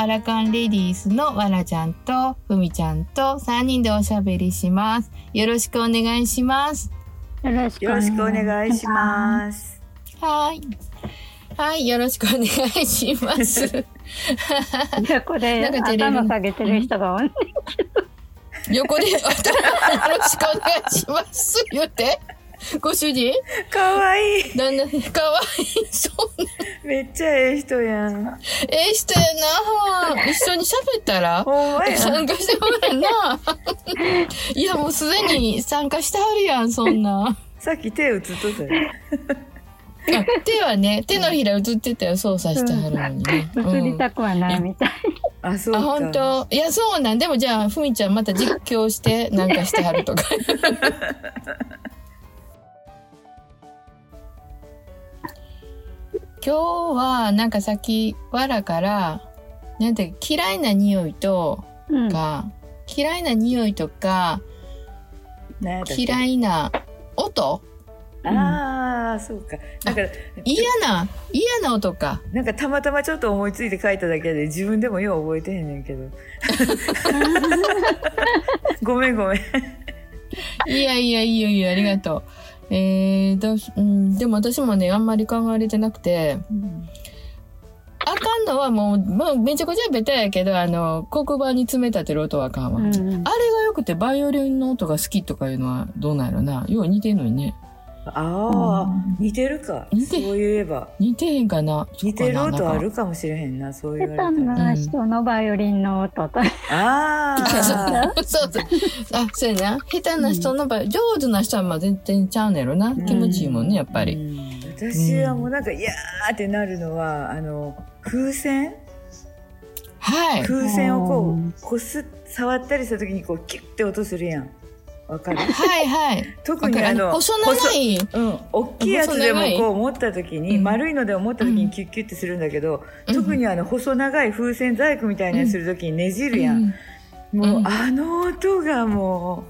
アラカンレディースのわらちゃんとふみちゃんと3人でおしゃべりします。よろしくお願いします。よろしくお願いします。はい。はい、よろしくお願いします。す。横でなんか頭下げてる人が多い。横で、よろしくお願いします。言って。ご主人？かわいい。旦那、かわいい。そうな。めっちゃええ人やん。ええ人やな。一緒に喋ったら？ほんまや。参加してもらえんな。いや、もうすでに参加してはるやん、そんな。さっき手映っとったよ。あ手はね、手のひら映ってたよ、操作してはるのにね。映りたくはないみたい。あ、そうあ、か。本当？いや、そうなん。でもじゃあ、ふみちゃんまた実況して、なんかしてはるとか。今日は、なんかさっき、わらから、なんて、嫌いな匂いとうん。か、嫌いな匂いとか、嫌いな音？ああ、そうか。だから、嫌な、嫌な音か。なんかたまたまちょっと思いついて書いただけで自分でもよう覚えてへんねんけど。ごめんごめん。いやいや、いいよいいよ、ありがとう。えーどうし、うん、でも私もね、あんまり考えれてなくて、あかんのはもう、もうめちゃくちゃベタやけど、あの、黒板に詰め立てる音はあかんわ。うんあれが良くてバイオリンの音が好きとかいうのはどうなんやろな。よう似てんのにね。ああ、似てるか。似てそういえば。似てへんかな。似てる音あるかもしれへんな、そう言下われたら。手な人のバイオリンの音と。ああ。そうそう。あ、そうやな。下手な人の場合、上手な人はまあ全然ちゃうねやろな。気持ちいいもんね、やっぱり。うん私はもうなんか、いやーってなるのは、あの、風船？はい。風船をこうんう、こす、触ったりした時にこう、キュッて音するやん。わかる？はいはい。特にあの、細長い。うん、大きいやつでもこう持った時に、うん丸いのでも持った時にキュッキュッてするんだけど、うん。特にあの細長い風船細工みたいなやつする時にねじるやん、もう、うん。あの音がも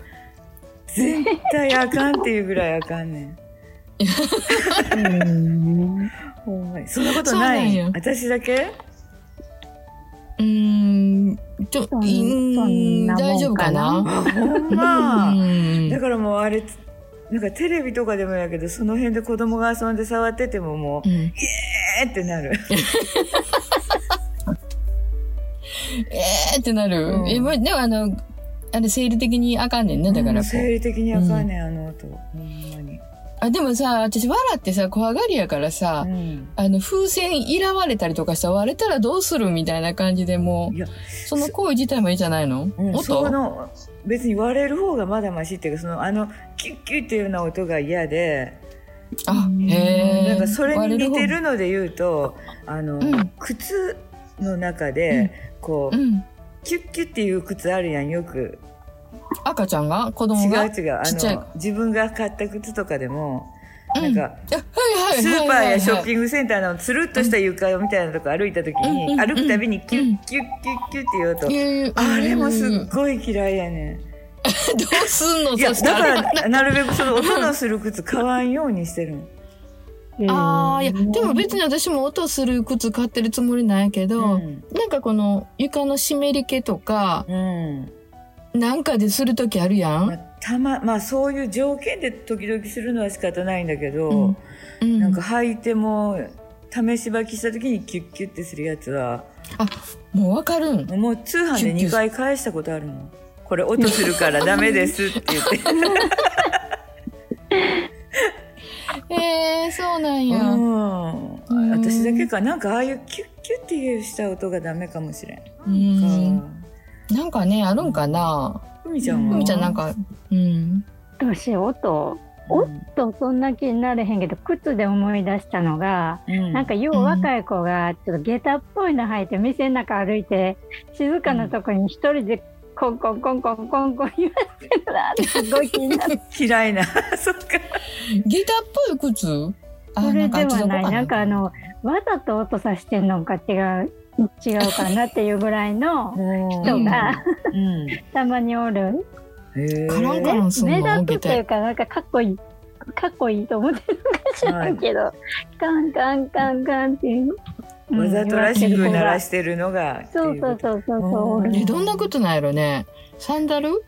う絶対あかんっていうぐらいあかんねん。うん。ほんまに。そんなことない。私だけ？うーん、ちょ、うそん大丈夫かな？あほんま。うん。だからもうあれなんかテレビとかでもやけどその辺で子供が遊んで触っててももううん。えーってなる。えーってなる。うん。え、までもあの、あれ生理的にあかんねんね。だからこう。ん生う。理的にあかんねん、あの音ほんまに、あ、でもさ、私笑ってさ、怖がりやからさ、うん。あの、風船いらわれたりとかしたら割れたらどうするみたいな感じでもいやう、その行為自体もいいじゃないの、うん、音？その別に割れる方がまだマシっていうかそのあのキュッキュッっていうような音が嫌で、あ、へえ。なんかそれに似て割るので言うとあの、うん。靴の中で、こう。キュッキュッっていう靴あるやんよく赤ちゃんが子供違うが違うあの自分が買った靴とかでも、うんなんかスーパーやショッンピングセンターのつるっとした床みたいなとこ歩いた時に、歩くたびにキュうんッキュッキュッキュッっていう音、グあれもすっどごい嫌いやねん。うすんのいや、だからら、なるべくその音のする靴買わんようにしてるの。ああ、いや、でも別に私も音する靴買ってるつもりなんやけど、うん。なんかこの床の湿り気とか、うん。なんかでするときあるやまあん。たま、まあそういう条件で時々するのは仕方ないんだけど、うんうん、なんか履いても、試し履きした時にキュッキュッてするやつは、もうわかるん。もう通販で2回返したことあるもん。これ音するからダメですって言って。えー、そうなんや。うん。うん私だけか、なんかああいうキュッキュッっていうした音がダメかもしれん。うん。なんかね、あるんかな。ふみちゃんは？ふみちゃんなんか、うん。私音。うん。とそんな気になれへんけど靴で思い出したのが、うん。なんかよう若い子がちょっと下駄っぽいの履いて店の中歩いて静かなとこに一人でコンコンコンコンコンコン言わせてるなってすごい気になって 嫌いな。そっか。ギターっぽい靴？あそれではない。なんかあのわざと音さしてんのか違う違うかなっていうぐらいの人がうん。たまにおる。目の立つっていうかなんかかっこいい。かっこいいと思ってるのかしらんけど、カンカンカンカンっていう。うんわざとらしく鳴らししてるのがってそうそうそうそうそうえどんなことなんやろね。サンダル？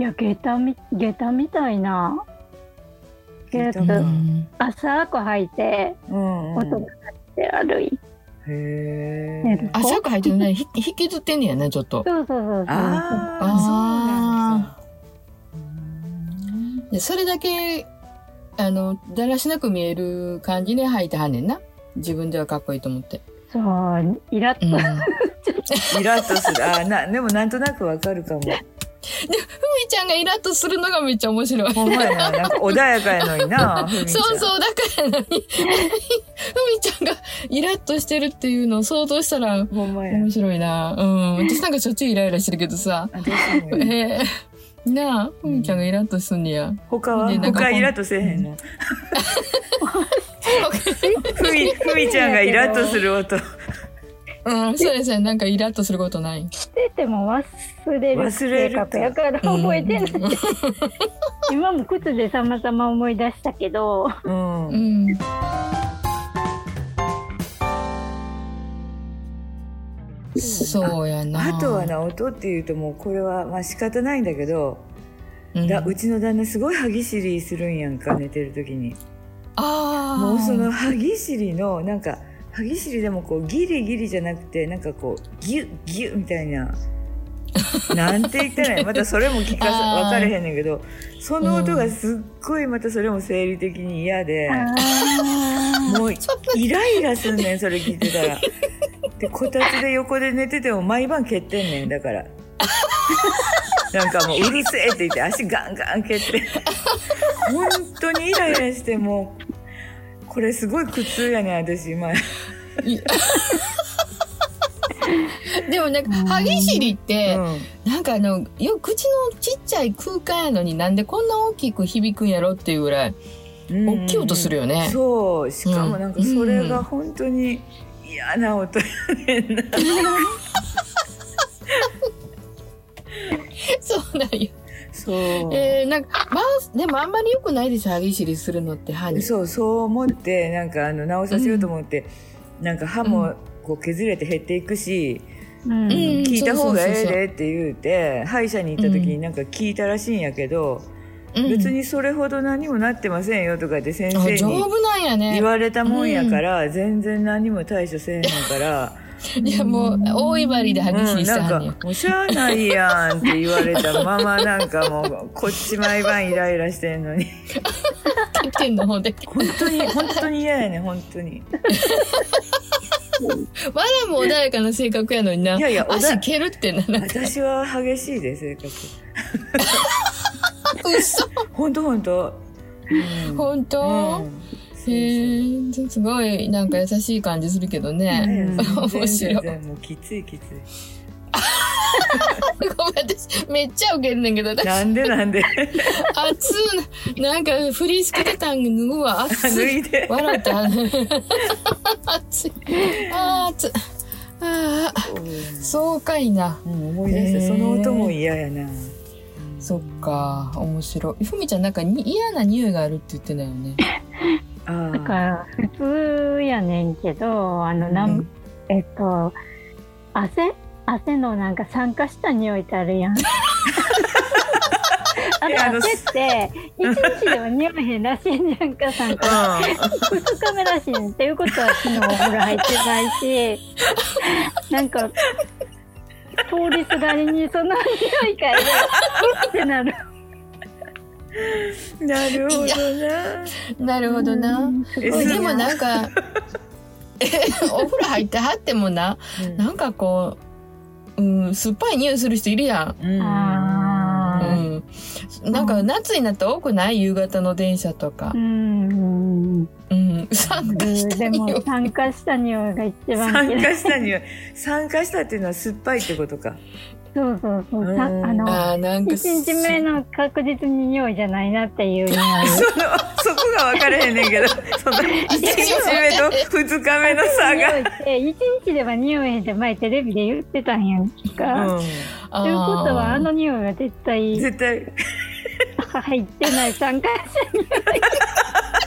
いや下駄み下駄みたいな。やつ下駄かうん。浅く履いてうんうん。音が鳴って歩いへえてる浅く履いてるねひ引きずってんねやねちょっと。そうそうそうそう。ああでそれだけあのだらしなく見える感じで履いてはんねんな。自分ではかっこいいと思って、そうイラッと、イラッとする。あーなでもなんとなくわかるかもちゃんがイラッとするのがめっちゃ面白い。ほんまやな。なんか穏やかやのになそうそうだからなに ふみちゃんがイラッとしてるっていうのを想像したらほんまや。面白いな。うん。私なんかしょっちゅうイライラしてるけどさ。私もやえー、なあふみちゃんがイラッとすんねや。他は？他イラッとせえへんの？ふみふみちゃんがイラッとする音うんそうですね。なんかイラッとすることない。してても忘れる性忘れる。か格やから覚えてない、うん。今も靴でさまざま思い出したけど。うん。うん。そうやな。あとはな音っていうともうこれはまあ仕方ないんだけど、うん。だうちの旦那すごい歯ぎしりするんやんか寝てる時に。ああもうその歯ぎしりのなんか歯ぎしりでもこうギリギリじゃなくてなんかこうギュッギュッみたいな。なんて言ったらまたそれも聞かさ分 かれへんねんけどその音がすっごいまたそれも生理的に嫌で、あもうイライラすんねんそれ聞いてたら。でこたつで横で寝てても毎晩蹴ってんねんだから。なんかもううるせえって言って足ガンガン蹴って。本当にイライラしてもうこれすごい苦痛やねん私今。でもなんか歯ぎしりって、うなんかあのよ口のちっちゃい空間やのになんでこんな大きく響くんやろっていうぐらいん。大きい音するよね。そう。しかもなんかそれが本当に嫌な音やねんな、そうなんや。そう、えー、なんかまあでもあんまり良くないでしょ歯ぎしりするのって歯に。そうそう思ってなんかあの直させようと思って、なんか歯もこう削れて減っていくし、うん。うん聞いた方がええでって言うて歯医者に行った時になんか聞いたらしいんやけど、うん。別にそれほど何もなってませんよとかって先あ生に言。われたもんやから、全然何も対処せえへんから、いやもう大威張りで歯ぎしうん、りしたなんかはんねうしゃあないやんって言われたままなんかもうこっち毎晩イライラしてんのに 蹴ってんのほんで。本当に本当に嫌やねん本当にまだも穏やかな性格やのにな。いやいや足蹴るってな。な私は激しいで性格 嘘。本当本当うん本当、うんへえすごい。なんか優しい感じするけどね。ね面白い。もうきついきつい。ごめん私めっちゃウケるねんけど私。なんで？なんで？熱い。なんかフリース着てたん脱ぐわ。熱い。脱いで。笑って 熱い。あー熱い。あーそう。かいな。うん思い出したへー。その音も嫌やな。そっか。面白い。ふみちゃんなんかに嫌な匂いがあるって言ってたよね。あ だから普通やねんけどあのなん、うんえっと汗？汗のなんか酸化した匂いってあるやん。あいやあのの汗って一日では匂いへんらしいんじゃんか酸化。あ二日目らしいんっていうことは昨日お風呂入ってないし。なんか通りすがりにその匂い嗅いでうってなる。なるほどな。なるほどな。でもな。んか お風呂入ってはってもな。うん。なんかこう、うん、酸っぱい匂いする人いるやん。うん。うん、なんか夏になったら多くない？夕方の電車とか。う、ん。うん、参加したで匂い。も酸化した匂いが一番酸嫌い。化したには酸化したっていうのは酸っぱいってことかそうそうそう。さうん。あのあーなんか一日目の確実に匂いじゃないなっていう匂いそのそこが分かれへんねんけど。その1日目と2日目の差匂がいって一日では匂いって前テレビで言ってたんやんか、うあということはあー。の匂いは絶ん対絶対。入ってない。酸化した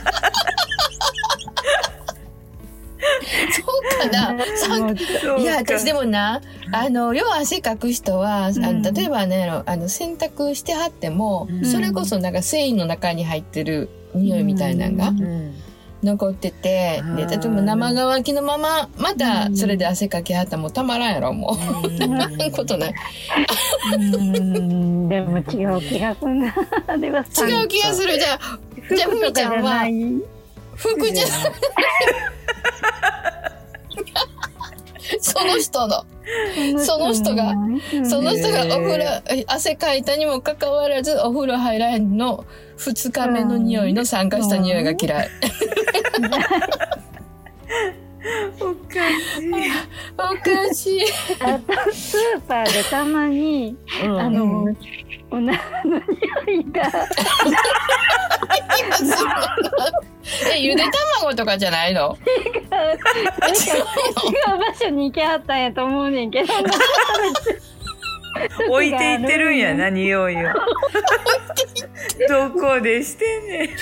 いや、私でもな、あの、要は汗かく人は、あうん。の例えばね、あの洗濯してはっても、うん。それこそなんか繊維の中に入ってる匂いみたいなのが残ってて、で、例えば生乾きのまま、またそれで汗かきはったらもうたまらんやろ、もう。うん。そんなことない。うん、でも違う気がするな。違う気がする。じゃあ、じゃあ、ふみちゃんはかじゃな、い。その人の、その人がうんその人がお風呂汗かいたにもかかわらず、お風呂入らへんの。二日目の匂いの酸化した匂いが嫌い。おかしい。おかしい。あとスーパーでたまに、うん。あの、おならの匂いが、え、ゆで卵とかじゃないの？なんか違う場所に行きはったんやと思うねんけど、置いていってるんやな、匂いを。どこでしてんねん。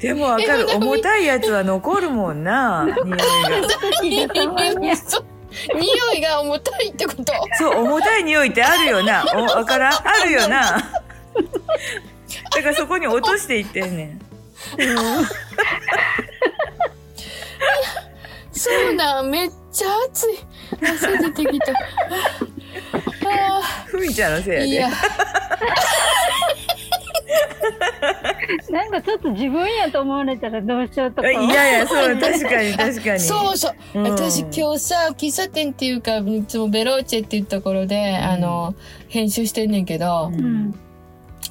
でもわかる。重たいやつは残るもんな、匂いが。匂いが重たいってこと？そう、重たい匂いってあるよな。おわからん？あるよな。だからそこに落としていってんねん。そうなん、めっちゃ熱い。汗出てきた。あふみちゃんのせいやで。や、なんかちょっと自分やと思われたらどうしようとか。いやいや、そう、確かに確かに。そうそう。うん私今日さ、喫茶店っていうか、いつもベローチェっていうところで、あの、編集してんねんけど、ううんん。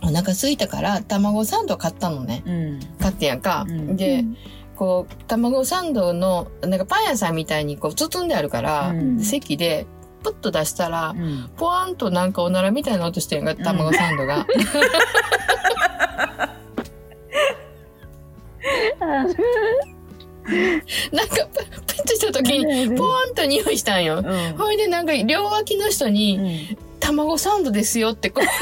お腹空いたから卵サンド買ったのね。うん。買ってんやんか。うんで、こう、卵サンドの、なんかパン屋さんみたいにこう包んであるから、うん席で、プッと出したら、うんポワンとなんかおならみたいな音してんが、卵サンドが。あ なんか、ププッとした時に、ポワンと匂いしたんよ。うんほいでなんか両脇の人に、うん卵サンドですよってこう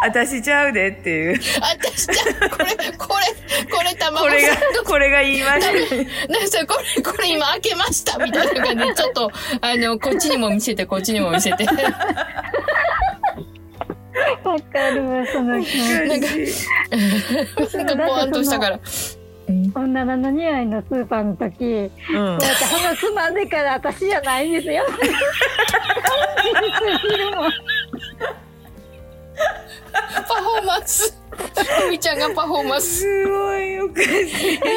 私ちゃうでっていう。私じゃこれこれこれ卵これがサンド、これが言いました。なんかさこれこれ今開けましたみたいな感じでちょっとあのこっちにも見せてこっちにも見せてわかるわ、その気持ち。なんかなんかポワンとしたから。うん女の匂いのスーパーの時、こうん。うやって鼻つまんでから私じゃないんですよ。パフォーマンス。ふみちゃんがパフォーマンス。すごいおかしい。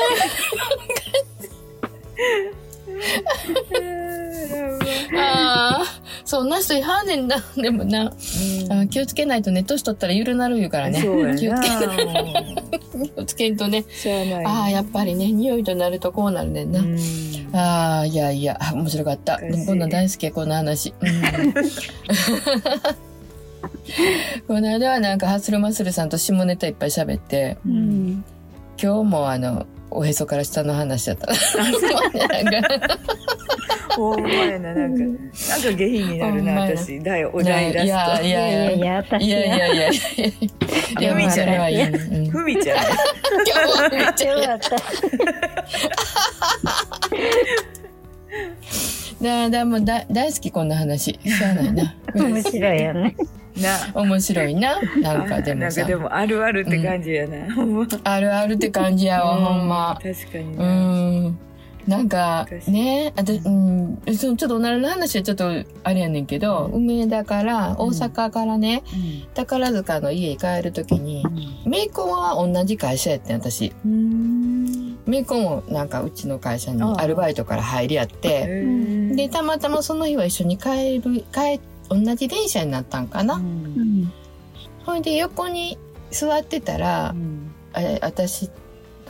ああそんな人いはんねんなでもなあー気をつけないとね年取ったらゆるなる言うからねそうや気をつけな。気をつけんとねあ。ああ、やっぱりね、匂いとなるとこうなるねんな。うんああ、いやいや、あ面白かった。こんなん大好きや、こんな話。うん この間はなんか、ハッスルマッスルさんと下ネタいっぱい喋って、ううんん。今日もあの、おへそから下の話だった。ほんまやな、なんか、なんか下品になるな、私。だよ、お題出すいやと。いいやいややいやいや、私いやいやいやいやいや。いや、まあ、それはいい。うんふみちゃん。今日はめっちゃよかった。だ、だ、もうだ大好きこんな話。しゃあないな。面白いよね。な。面白いな。なんかでもさなんか。でも、あるあるって感じやな。あるあるって感じやわ、ほんま。う確かにな。ん。なんかね、あと、うん、そのちょっとおならの話はちょっとあれやねんけど、梅田から、大阪からね、宝塚の家に帰るときに、メイコンは同じ会社やってん、私。うん。メイコンもなんかうちの会社にアルバイトから入り合って、へで、たまたまその日は一緒に帰る、帰、同じ電車になったんかな。ほいで横に座ってたら、あれ私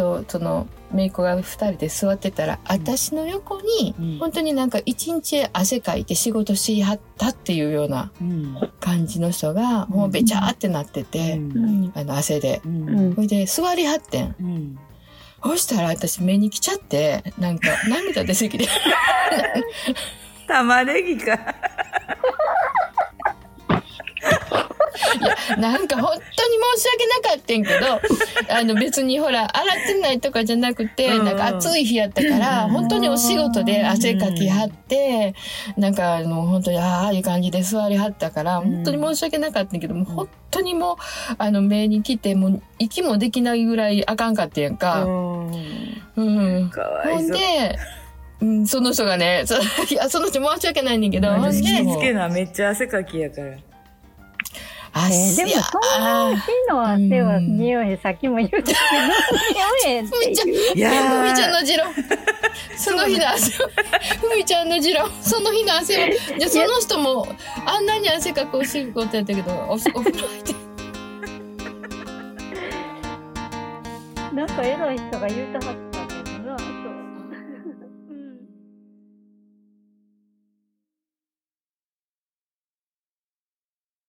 とその姪っ子が二人で座ってたら、私の横に、うん本当になんか一日汗かいて仕事しはったっていうようなうん感じの人が、もうべちゃーってなってて、うん。あの汗で。うんうん。ほいで座りはってん。うんそしたら私目に来ちゃって、なんか涙出すぎて。玉ねぎか。なんか本当に申し訳なかったんけど、あの別にほら、洗ってないとかじゃなくて、うんなんか暑い日やったから、うん本当にお仕事で汗かきはって、なんかあの本当にああいう感じで座りはったから、うん本当に申し訳なかったんけど、もう本当にもう、あの目に来て、もう息もできないぐらいあかんかったやんか。うんうん。かわほいそう。んで、うん、その人がね、そいや、その人申し訳ないねんけど、ほん私で、気付けなめっちゃ汗かきやから。あ、えーでもその日の汗は匂い、さっきも言ったけど、匂いふみちゃん、ふみちゃんの次郎。その日の汗は、ふみちゃんの次郎。その日の汗は、じゃあその人も、あんなに汗かくお仕事やったけど、おお風呂入って。なんか偉い人が言うたはった。